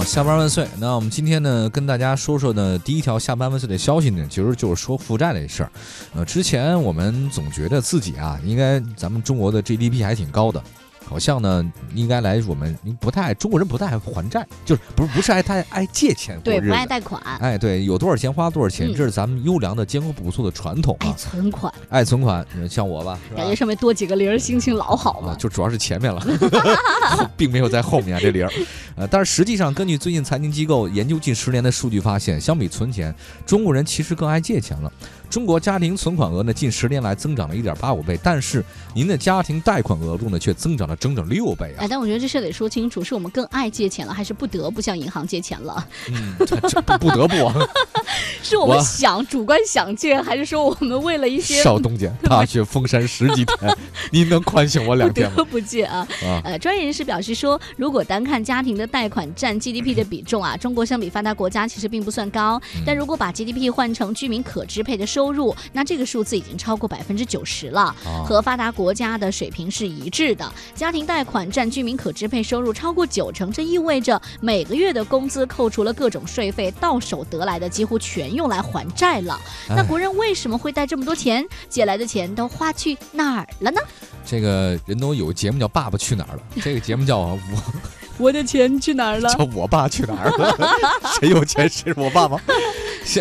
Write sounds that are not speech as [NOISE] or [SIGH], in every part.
好，下班万岁！那我们今天呢，跟大家说说呢，第一条下班万岁的消息呢，其实就是说负债这事儿。呃，之前我们总觉得自己啊，应该咱们中国的 GDP 还挺高的。好像呢，应该来我们不太中国人不太爱还债，就是不是不是爱太爱借钱对，不爱贷款。哎，对，有多少钱花多少钱，这是咱们优良的艰苦朴素的传统。爱存款，爱存款，像我吧，感觉上面多几个零，心情老好了。就主要是前面了，[LAUGHS] 并没有在后面啊这零。呃，但是实际上，根据最近财经机构研究近十年的数据发现，相比存钱，中国人其实更爱借钱了。中国家庭存款额呢，近十年来增长了一点八五倍，但是您的家庭贷款额度呢，却增长了整整六倍啊！哎，但我觉得这事得说清楚，是我们更爱借钱了，还是不得不向银行借钱了？嗯，不得不啊！是我们想主观想借，还是说我们为了一些？少东家大雪封山十几天，您能宽限我两天吗？不得不借啊！呃，专业人士表示说，如果单看家庭的贷款占 GDP 的比重啊，中国相比发达国家其实并不算高，但如果把 GDP 换成居民可支配的收收入，那这个数字已经超过百分之九十了，和发达国家的水平是一致的。家庭贷款占居民可支配收入超过九成，这意味着每个月的工资扣除了各种税费，到手得来的几乎全用来还债了。那国人为什么会贷这么多钱？借来的钱都花去哪儿了呢？这个人都有节目叫《爸爸去哪儿了》，[LAUGHS] 这个节目叫我。我的钱去哪儿了？[LAUGHS] 叫我爸去哪儿了？[LAUGHS] 谁有钱谁是我爸吗？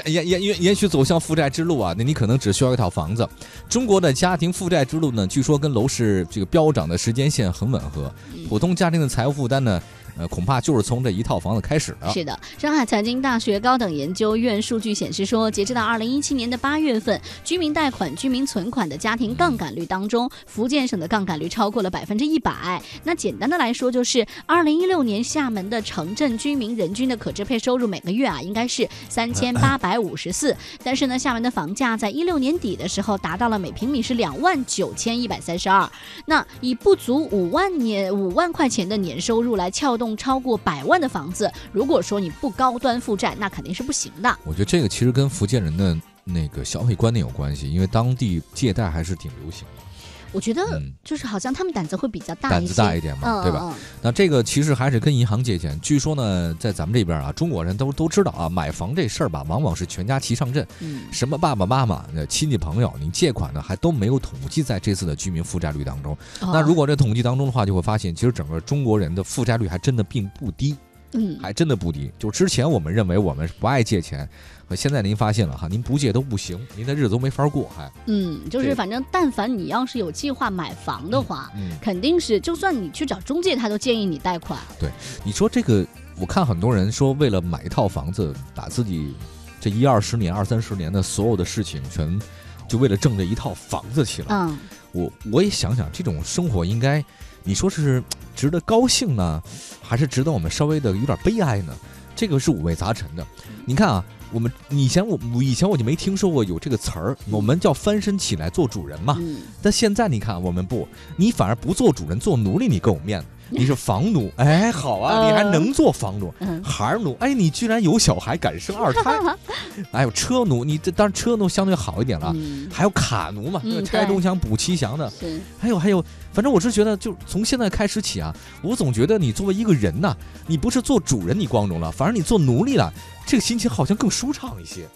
延延延延续走向负债之路啊，那你可能只需要一套房子。中国的家庭负债之路呢，据说跟楼市这个飙涨的时间线很吻合。普通家庭的财务负担呢？呃，恐怕就是从这一套房子开始的。是的，上海财经大学高等研究院数据显示说，截止到二零一七年的八月份，居民贷款、居民存款的家庭杠杆率当中，福建省的杠杆率超过了百分之一百。那简单的来说，就是二零一六年厦门的城镇居民人均的可支配收入每个月啊，应该是三千八百五十四。但是呢，厦门的房价在一六年底的时候达到了每平米是两万九千一百三十二。那以不足五万年五万块钱的年收入来撬动。超过百万的房子，如果说你不高端负债，那肯定是不行的。我觉得这个其实跟福建人的那个消费观念有关系，因为当地借贷还是挺流行的。我觉得就是好像他们胆子会比较大，胆子大一点嘛，对吧？那这个其实还是跟银行借钱。据说呢，在咱们这边啊，中国人都都知道啊，买房这事儿吧，往往是全家齐上阵。嗯，什么爸爸妈妈、那亲戚朋友，你借款呢，还都没有统计在这次的居民负债率当中。那如果这统计当中的话，就会发现，其实整个中国人的负债率还真的并不低。嗯，还真的不低。就之前我们认为我们不爱借钱。可现在您发现了哈，您不借都不行，您的日子都没法过，还嗯，就是反正但凡你要是有计划买房的话，嗯，肯定是就算你去找中介，他都建议你贷款。对，你说这个，我看很多人说为了买一套房子，把自己这一二十年、二三十年的所有的事情全就为了挣这一套房子去了。嗯，我我也想想，这种生活应该，你说是值得高兴呢，还是值得我们稍微的有点悲哀呢？这个是五味杂陈的。你看啊。我们以前我以前我就没听说过有这个词儿，我们叫翻身起来做主人嘛。但现在你看，我们不，你反而不做主人，做奴隶，你更有面子。你是房奴，[LAUGHS] 哎，好啊，你还能做房奴，孩奴，哎，你居然有小孩，敢生二胎，[LAUGHS] 还有，车奴，你这当然车奴相对好一点了，还有卡奴嘛，拆东墙补西墙的，还有还有，反正我是觉得，就从现在开始起啊，我总觉得你作为一个人呐，你不是做主人你光荣了，反而你做奴隶了，这个心情好像更舒畅一些。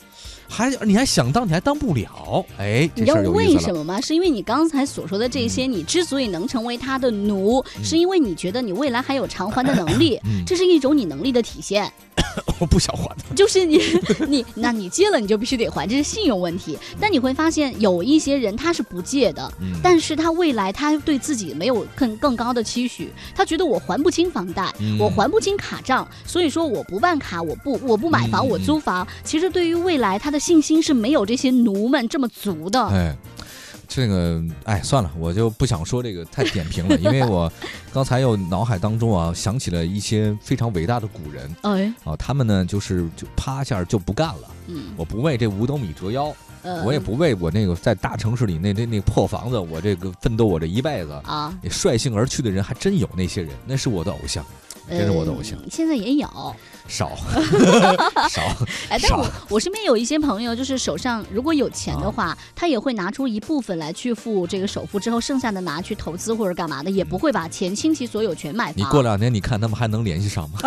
还你还想当你还当不了，哎，你知道为什么吗？是因为你刚才所说的这些，你之所以能成为他的奴，是因为你觉得你未来还有偿还的能力，这是一种你能力的体现。[LAUGHS] 我不想还的，就是你你，那你借了你就必须得还，这是信用问题。但你会发现有一些人他是不借的，但是他未来他对自己没有更更高的期许，他觉得我还不清房贷，我还不清卡账，所以说我不办卡，我不我不买房，我租房。其实对于未来他的信心是没有这些奴们这么足的。哎。这个哎，算了，我就不想说这个太点评了，[LAUGHS] 因为我刚才又脑海当中啊想起了一些非常伟大的古人，哎，啊，他们呢就是就趴下就不干了，嗯，我不为这五斗米折腰，我也不为我那个在大城市里那那那破房子，我这个奋斗我这一辈子啊，率性而去的人还真有那些人，那是我的偶像。真是我的偶像。现在也有。少 [LAUGHS] 少，哎，但我我身边有一些朋友，就是手上如果有钱的话，他也会拿出一部分来去付这个首付，之后剩下的拿去投资或者干嘛的，也不会把钱倾其所有全买房。你过两年你看他们还能联系上吗？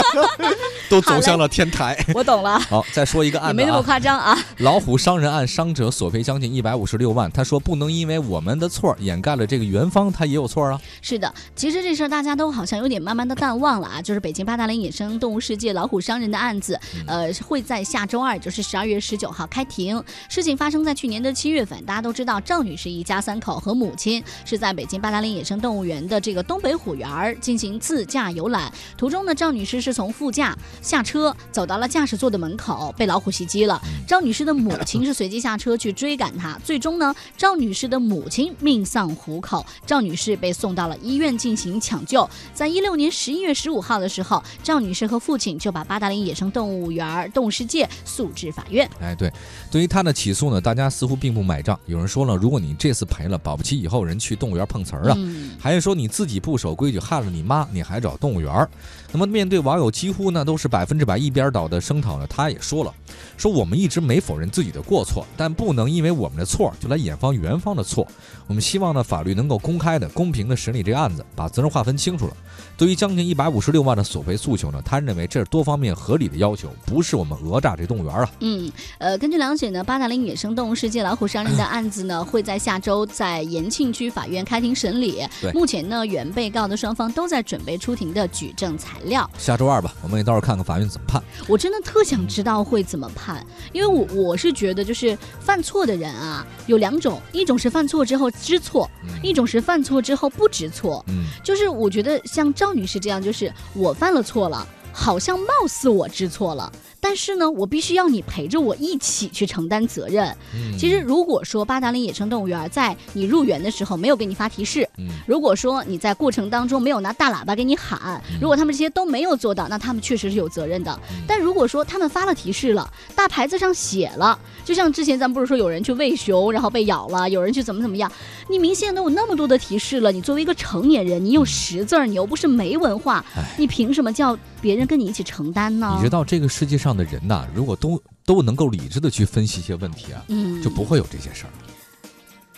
[LAUGHS] 都走向了天台。我懂了。好，再说一个案子，没那么夸张啊。老虎伤人案，伤者索赔将近一百五十六万。他说不能因为我们的错掩盖了这个元芳他也有错啊。是的，其实这事儿大家都好像有点慢慢的淡忘了啊。就是北京八达岭野生动物世界老虎伤人的案子，呃，会在下周二，就是十二月十九号开庭。事情发生在去年的七月份，大家都知道，赵女士一家三口和母亲是在北京八达岭野生动物园的这个东北虎园进行自驾游览，途中呢，赵女士是从副驾下车，走到了驾驶座的门口，被老虎袭击了。赵女士的母亲 [LAUGHS] 是随即下车去追赶他，最终呢，赵女士的母亲命丧虎口，赵女士被送到了医院进行抢救。在一六年十一月十五号的时候，赵女士和父亲就把八达岭野生动物园动物世界诉至法院。哎，对，对于他的起诉呢，大家似乎并不买账。有人说了，如果你这次赔了，保不齐以后人去动物园碰瓷儿啊。还是说你自己不守规矩，害了你妈，你还找动物园？那么面对网友几乎呢都是百分之百一边倒的声讨呢，他也说了，说我们一直没否认自己的过错，但不能因为我们的错就来掩方元方的错。我们希望呢法律能够公开的、公平的审理这个案子，把责任划分清楚了。对于将近一百五十六万的索赔诉求呢，他认为这是多方面合理的要求，不是我们讹诈这动物园啊。嗯，呃，根据了解呢，八达岭野生动物世界老虎伤人的案子呢，会在下周在延庆区法院开庭审理。对，目前呢，原被告的双方都在准备出庭的举证材料。下周二吧，我们也到时候看看法院怎么判。我真的特想知道会怎么判，因为我我是觉得就是犯错的人啊，有两种，一种是犯错之后知错，一种是犯错之后不知错。嗯，就是我觉得像赵女士这样，就是我犯了错了，好像貌似我知错了。但是呢，我必须要你陪着我一起去承担责任。其实，如果说八达岭野生动物园在你入园的时候没有给你发提示，如果说你在过程当中没有拿大喇叭给你喊，如果他们这些都没有做到，那他们确实是有责任的。但如果说他们发了提示了，大牌子上写了，就像之前咱们不是说有人去喂熊然后被咬了，有人去怎么怎么样，你明显都有那么多的提示了，你作为一个成年人，你有识字儿，你又不是没文化，你凭什么叫别人跟你一起承担呢？你知道这个世界上。的人呐，如果都都能够理智的去分析一些问题啊，嗯，就不会有这些事儿。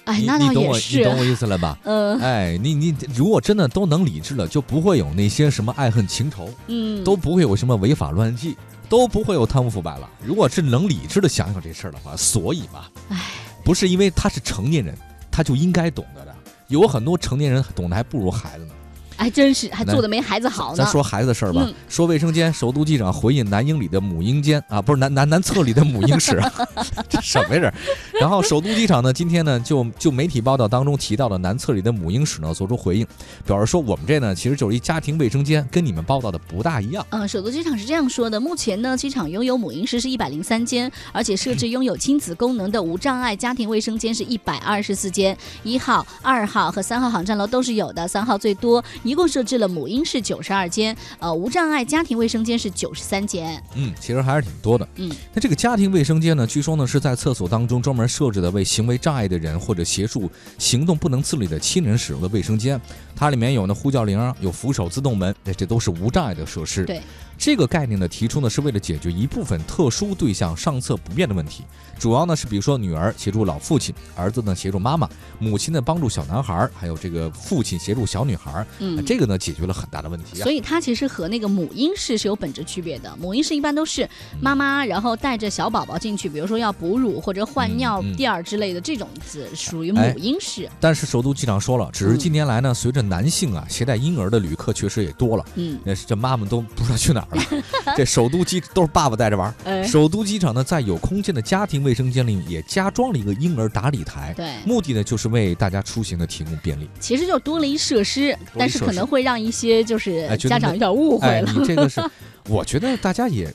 哎，那倒也是，你懂我意思了吧？嗯，哎，你你如果真的都能理智了，就不会有那些什么爱恨情仇，嗯，都不会有什么违法乱纪，都不会有贪污腐败了。如果是能理智的想想这事儿的话，所以嘛，哎，不是因为他是成年人，他就应该懂得的。有很多成年人懂得还不如孩子呢。还真是，还做的没孩子好呢。咱说孩子的事儿吧。说卫生间，首都机长回应男婴里的母婴间啊，不是男男男厕里的母婴室，[LAUGHS] 这什么呀？然后首都机场呢，今天呢就就媒体报道当中提到的男厕里的母婴室呢，做出回应，表示说我们这呢其实就是一家庭卫生间，跟你们报道的不大一样。嗯，首都机场是这样说的：目前呢，机场拥有母婴室是一百零三间，而且设置拥有亲子功能的无障碍家庭卫生间是一百二十四间，一号、二号和三号航站楼都是有的，三号最多。一共设置了母婴室九十二间，呃，无障碍家庭卫生间是九十三间。嗯，其实还是挺多的。嗯，那这个家庭卫生间呢，据说呢是在厕所当中专门设置的，为行为障碍的人或者协助行动不能自理的亲人使用的卫生间。它里面有呢呼叫铃，有扶手自动门，这这都是无障碍的设施。对。这个概念呢，提出呢是为了解决一部分特殊对象上厕不便的问题，主要呢是比如说女儿协助老父亲，儿子呢协助妈妈，母亲呢帮助小男孩，还有这个父亲协助小女孩，嗯，这个呢解决了很大的问题。所以它其实和那个母婴室是有本质区别的。母婴室一般都是妈妈然后带着小宝宝进去，比如说要哺乳或者换尿垫儿之类的这种子属于母婴室。但是首都机长说了，只是近年来呢，随着男性啊携带婴儿的旅客确实也多了，嗯，那这妈妈都不知道去哪儿。这首都机都是爸爸带着玩。首都机场呢，在有空间的家庭卫生间里也加装了一个婴儿打理台，对，目的呢就是为大家出行的提供便利。其实就多了一设施，但是可能会让一些就是家长有点误会了。你这个是，[LAUGHS] 我觉得大家也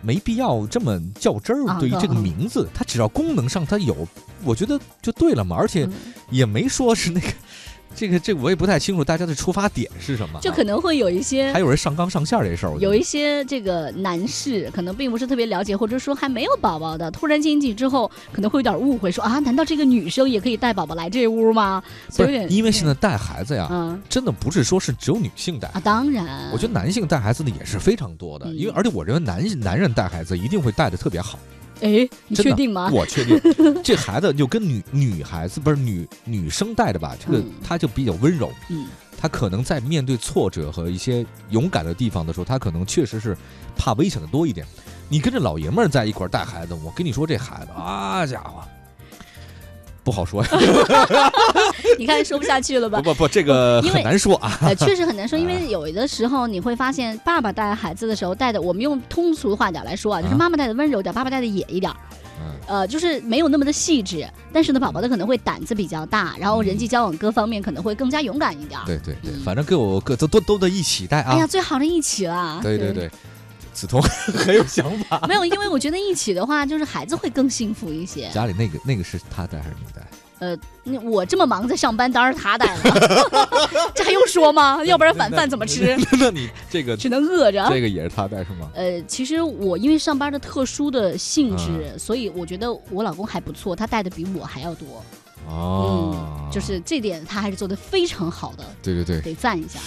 没必要这么较真儿。对于这个名字，它只要功能上它有，我觉得就对了嘛。而且也没说是那个。这个这我也不太清楚大家的出发点是什么，就可能会有一些，还有人上纲上线这事儿，有一些这个男士可能并不是特别了解，或者说还没有宝宝的，突然进去之后可能会有点误会，说啊，难道这个女生也可以带宝宝来这屋吗？不是，因为现在带孩子呀，嗯，真的不是说是只有女性带啊，当然，我觉得男性带孩子的也是非常多的，因为而且我认为男男人带孩子一定会带的特别好。哎，你确定吗？我确定，[LAUGHS] 这孩子就跟女女孩子不是女女生带的吧？这个他就比较温柔，嗯，他可能在面对挫折和一些勇敢的地方的时候，他可能确实是怕危险的多一点。你跟着老爷们儿在一块儿带孩子，我跟你说，这孩子啊家伙。不好说呀，你看说不下去了吧？[LAUGHS] 不不不，这个很难说啊。确实很难说，因为 [LAUGHS] 有的时候你会发现，爸爸带孩子的时候带的，我们用通俗话点来说啊，就是妈妈带的温柔点，爸爸带的野一点。呃，就是没有那么的细致，但是呢，宝宝的可能会胆子比较大，然后人际交往各方面可能会更加勇敢一点。对对对，反正跟我各都都都得一起带啊。哎呀，最好的一起了。对对对。梓潼 [LAUGHS] 很有想法，没有，因为我觉得一起的话，就是孩子会更幸福一些。家里那个那个是他带还是你带？呃，那我这么忙在上班，当然是他带了，[LAUGHS] 这还用说吗？要不然晚饭怎么吃？那你这个 [LAUGHS] 只能饿着。这个也是他带是吗？呃，其实我因为上班的特殊的性质，所以我觉得我老公还不错，他带的比我还要多。哦，就是这点他还是做的非常好的。对对对，得赞一下。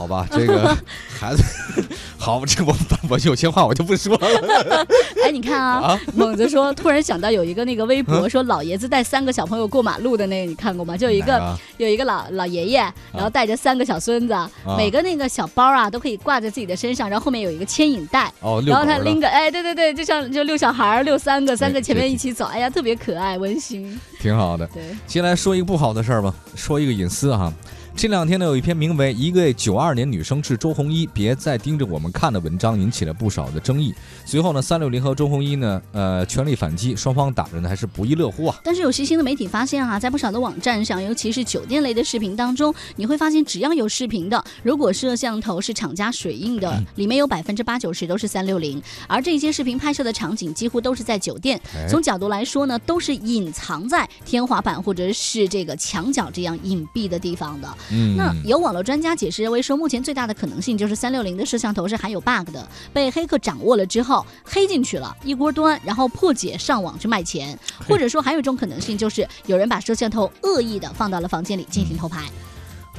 好吧，这个 [LAUGHS] 孩子，[LAUGHS] 好，这我我有些话我就不说了。[LAUGHS] 哎，你看啊，猛子说，突然想到有一个那个微博说老爷子带三个小朋友过马路的那个，你看过吗？就有一个有一个老老爷爷，然后带着三个小孙子，每个那个小包啊都可以挂在自己的身上，然后后面有一个牵引带，哦，然后他拎个，哎，对对对，就像就遛小孩儿遛三个，三个前面一起走，哎呀，特别可爱温馨，挺好的。对，先来说一个不好的事儿吧，说一个隐私哈。这两天呢，有一篇名为《一个九二年女生致周鸿祎，别再盯着我们看》的文章，引起了不少的争议。随后呢，三六零和周鸿祎呢，呃，全力反击，双方打的呢还是不亦乐乎啊。但是有细心的媒体发现哈，在不少的网站上，尤其是酒店类的视频当中，你会发现，只要有视频的，如果摄像头是厂家水印的，里面有百分之八九十都是三六零。而这些视频拍摄的场景几乎都是在酒店，从角度来说呢，都是隐藏在天花板或者是这个墙角这样隐蔽的地方的。嗯，那有网络专家解释认为说，目前最大的可能性就是三六零的摄像头是含有 bug 的，被黑客掌握了之后黑进去了，一锅端，然后破解上网去卖钱，或者说还有一种可能性就是有人把摄像头恶意的放到了房间里进行偷拍。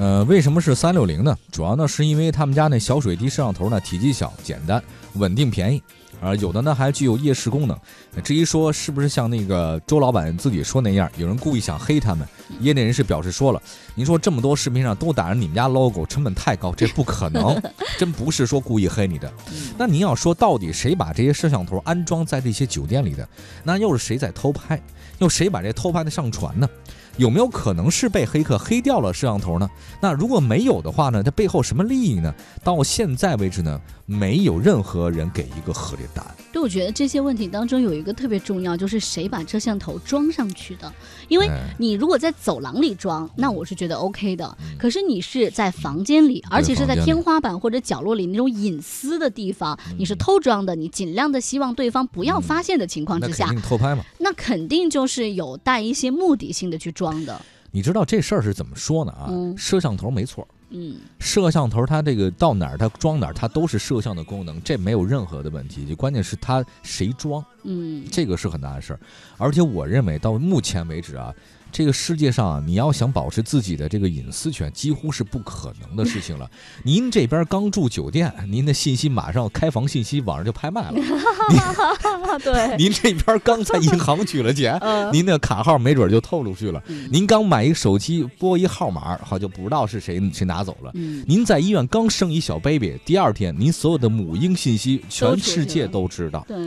呃，为什么是三六零呢？主要呢是因为他们家那小水滴摄像头呢体积小、简单、稳定、便宜。啊，有的呢还具有夜视功能。至于说是不是像那个周老板自己说那样，有人故意想黑他们？业内人士表示说了，您说这么多视频上都打着你们家 logo，成本太高，这不可能，[LAUGHS] 真不是说故意黑你的。那您要说到底谁把这些摄像头安装在这些酒店里的？那又是谁在偷拍？又谁把这偷拍的上传呢？有没有可能是被黑客黑掉了摄像头呢？那如果没有的话呢？它背后什么利益呢？到现在为止呢，没有任何人给一个合理的答案。对，我觉得这些问题当中有一个特别重要，就是谁把摄像头装上去的？因为你如果在走廊里装，那我是觉得 OK 的。可是你是在房间里，而且是在天花板或者角落里那种隐私的地方，你是偷装的，你尽量的希望对方不要发现的情况之下，偷拍嘛？那肯定就是有带一些目的性的去装。你知道这事儿是怎么说呢？啊，摄像头没错，嗯，摄像头它这个到哪儿它装哪儿，它都是摄像的功能，这没有任何的问题。就关键是它谁装，嗯，这个是很大的事儿。而且我认为到目前为止啊。这个世界上啊，你要想保持自己的这个隐私权，几乎是不可能的事情了。您这边刚住酒店，您的信息马上开房信息网上就拍卖了。[LAUGHS] 对，您这边刚在银行取了钱，您的卡号没准就透露去了。您刚买一个手机，拨一号码，好就不知道是谁谁拿走了。您在医院刚生一小 baby，第二天您所有的母婴信息，全世界都知道。对，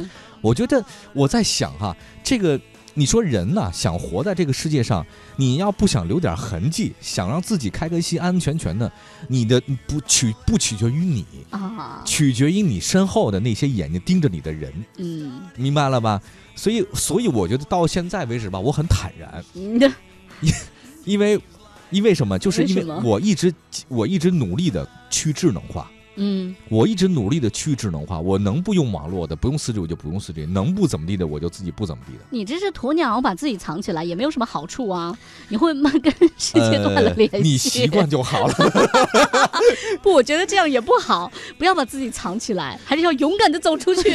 我觉得我在想哈，这个。你说人呢，想活在这个世界上，你要不想留点痕迹，想让自己开开心、安安全全的，你的不取不取决于你啊，取决于你身后的那些眼睛盯着你的人。嗯，明白了吧？所以，所以我觉得到现在为止吧，我很坦然。[LAUGHS] 因因为因为什么？就是因为我一直我一直努力的去智能化。嗯，我一直努力的去智能化，我能不用网络的，不用四 G 我就不用四 G，能不怎么地的我就自己不怎么地的。你这是鸵鸟把自己藏起来，也没有什么好处啊！[LAUGHS] 你会慢跟世界断了联系。你习惯就好了。[LAUGHS] [LAUGHS] 不，我觉得这样也不好，不要把自己藏起来，还是要勇敢的走出去。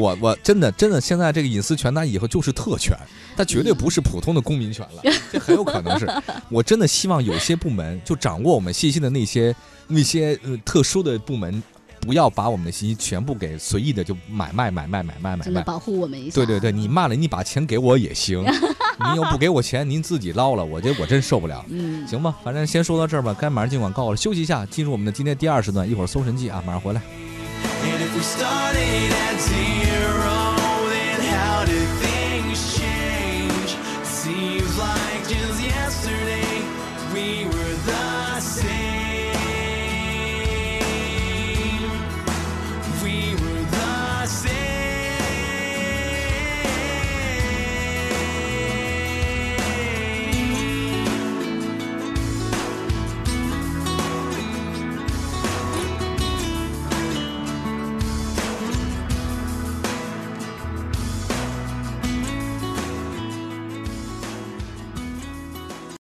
我我真的真的，现在这个隐私权，它以后就是特权，它绝对不是普通的公民权了，这很有可能是。我真的希望有些部门就掌握我们信息的那些。那些呃特殊的部门，不要把我们的信息全部给随意的就买卖买卖买卖买卖，保护我们一下。对对对，你骂了，你把钱给我也行，[LAUGHS] 您又不给我钱，您自己捞了，我觉得我真受不了。嗯，行吧，反正先说到这儿吧，该马上进广告了，休息一下，进入我们的今天第二时段，一会儿搜神记啊，马上回来。